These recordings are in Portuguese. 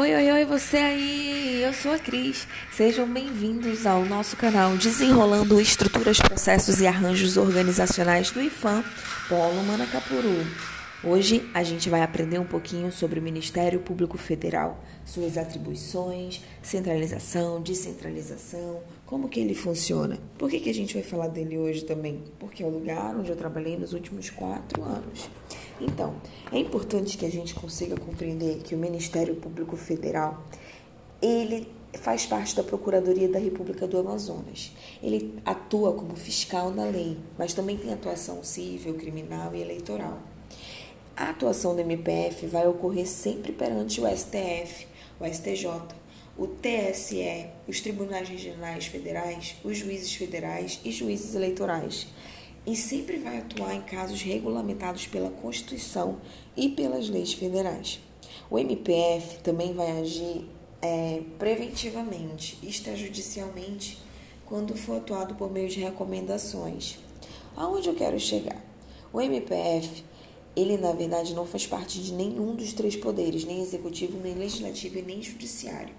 Oi, oi, oi, você aí! Eu sou a Cris. Sejam bem-vindos ao nosso canal Desenrolando Estruturas, Processos e Arranjos Organizacionais do IFAM Polo Manacapuru. Hoje a gente vai aprender um pouquinho sobre o Ministério Público Federal, suas atribuições, centralização, descentralização, como que ele funciona. Por que, que a gente vai falar dele hoje também? Porque é o lugar onde eu trabalhei nos últimos quatro anos. Então, é importante que a gente consiga compreender que o Ministério Público Federal, ele faz parte da Procuradoria da República do Amazonas. Ele atua como fiscal da lei, mas também tem atuação civil, criminal e eleitoral. A atuação do MPF vai ocorrer sempre perante o STF, o STJ, o TSE, os tribunais regionais federais, os juízes federais e juízes eleitorais. E sempre vai atuar em casos regulamentados pela Constituição e pelas leis federais. O MPF também vai agir é, preventivamente, extrajudicialmente, quando for atuado por meio de recomendações. Aonde eu quero chegar? O MPF ele, na verdade, não faz parte de nenhum dos três poderes, nem executivo, nem legislativo e nem judiciário.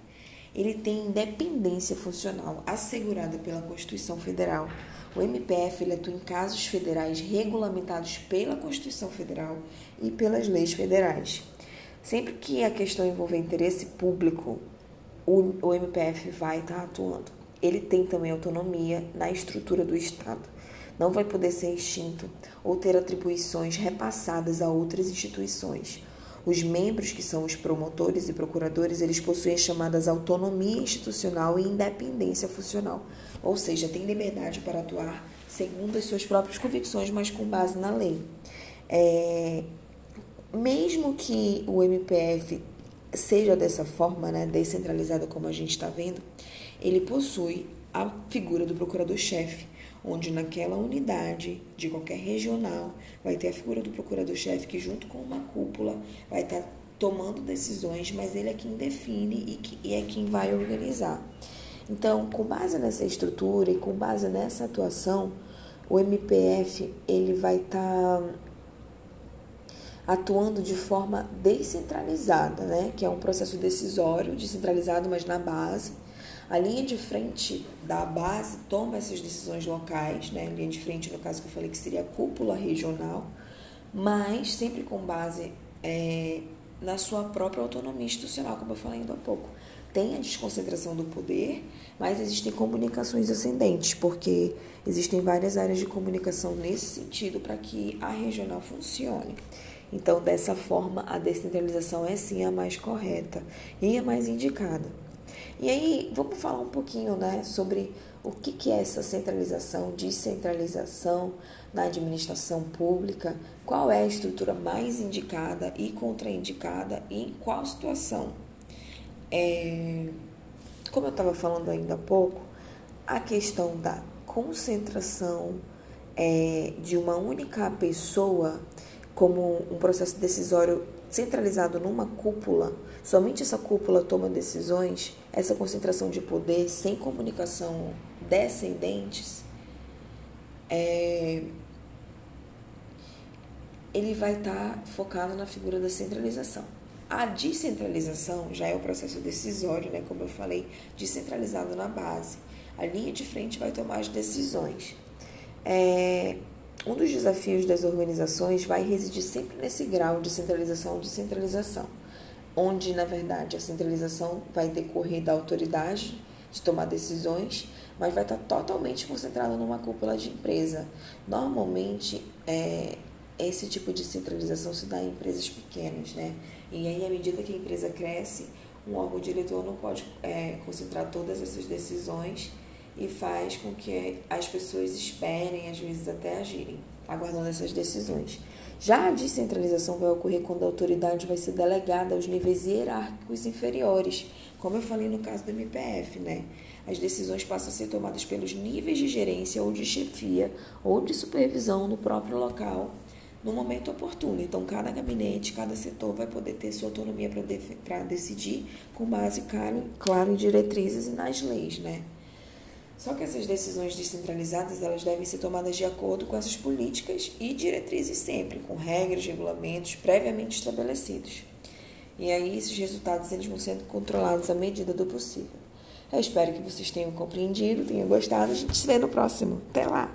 Ele tem independência funcional assegurada pela Constituição Federal. O MPF ele atua em casos federais regulamentados pela Constituição Federal e pelas leis federais. Sempre que a questão envolver interesse público, o, o MPF vai estar atuando. Ele tem também autonomia na estrutura do Estado não vai poder ser extinto ou ter atribuições repassadas a outras instituições. Os membros, que são os promotores e procuradores, eles possuem chamadas autonomia institucional e independência funcional, ou seja, têm liberdade para atuar segundo as suas próprias convicções, mas com base na lei. É, mesmo que o MPF seja dessa forma, né, descentralizado como a gente está vendo, ele possui a figura do procurador-chefe, onde naquela unidade de qualquer regional vai ter a figura do procurador-chefe que junto com uma cúpula vai estar tomando decisões, mas ele é quem define e, é quem vai organizar. Então, com base nessa estrutura e com base nessa atuação, o MPF ele vai estar atuando de forma descentralizada, né? que é um processo decisório, descentralizado, mas na base, a linha de frente da base toma essas decisões locais, né? Linha de frente, no caso que eu falei que seria a cúpula regional, mas sempre com base é, na sua própria autonomia institucional, como eu falei ainda há pouco. Tem a desconcentração do poder, mas existem comunicações ascendentes, porque existem várias áreas de comunicação nesse sentido para que a regional funcione. Então, dessa forma, a descentralização é sim a mais correta e a mais indicada. E aí, vamos falar um pouquinho né, sobre o que, é essa centralização, descentralização na administração pública, qual é a estrutura mais indicada e contraindicada e em qual situação. É, como eu estava falando ainda há pouco, a questão da concentração é, de uma única pessoa como um processo decisório centralizado numa cúpula, somente essa cúpula toma decisões, essa concentração de poder sem comunicação descendentes, é, ele vai estar tá focado na figura da centralização. A descentralização já é o processo decisório, né, como eu falei, descentralizado na base. A linha de frente vai tomar as decisões. É, um dos desafios das organizações vai residir sempre nesse grau de centralização ou descentralização, onde, na verdade, a centralização vai decorrer da autoridade de tomar decisões, mas vai estar totalmente concentrada numa cúpula de empresa. Normalmente, é, esse tipo de centralização se dá em empresas pequenas, né? E aí, à medida que a empresa cresce, um órgão diretor não pode é, concentrar todas essas decisões e faz com que as pessoas esperem, às vezes até agirem, aguardando essas decisões. Já a descentralização vai ocorrer quando a autoridade vai ser delegada aos níveis hierárquicos inferiores, como eu falei no caso do MPF, né? As decisões passam a ser tomadas pelos níveis de gerência ou de chefia ou de supervisão no próprio local no momento oportuno. Então, cada gabinete, cada setor vai poder ter sua autonomia para de, decidir com base claro em diretrizes e nas leis, né? Só que essas decisões descentralizadas elas devem ser tomadas de acordo com essas políticas e diretrizes sempre, com regras, regulamentos previamente estabelecidos. E aí esses resultados eles vão sendo controlados à medida do possível. Eu espero que vocês tenham compreendido, tenham gostado. A gente se vê no próximo. Até lá!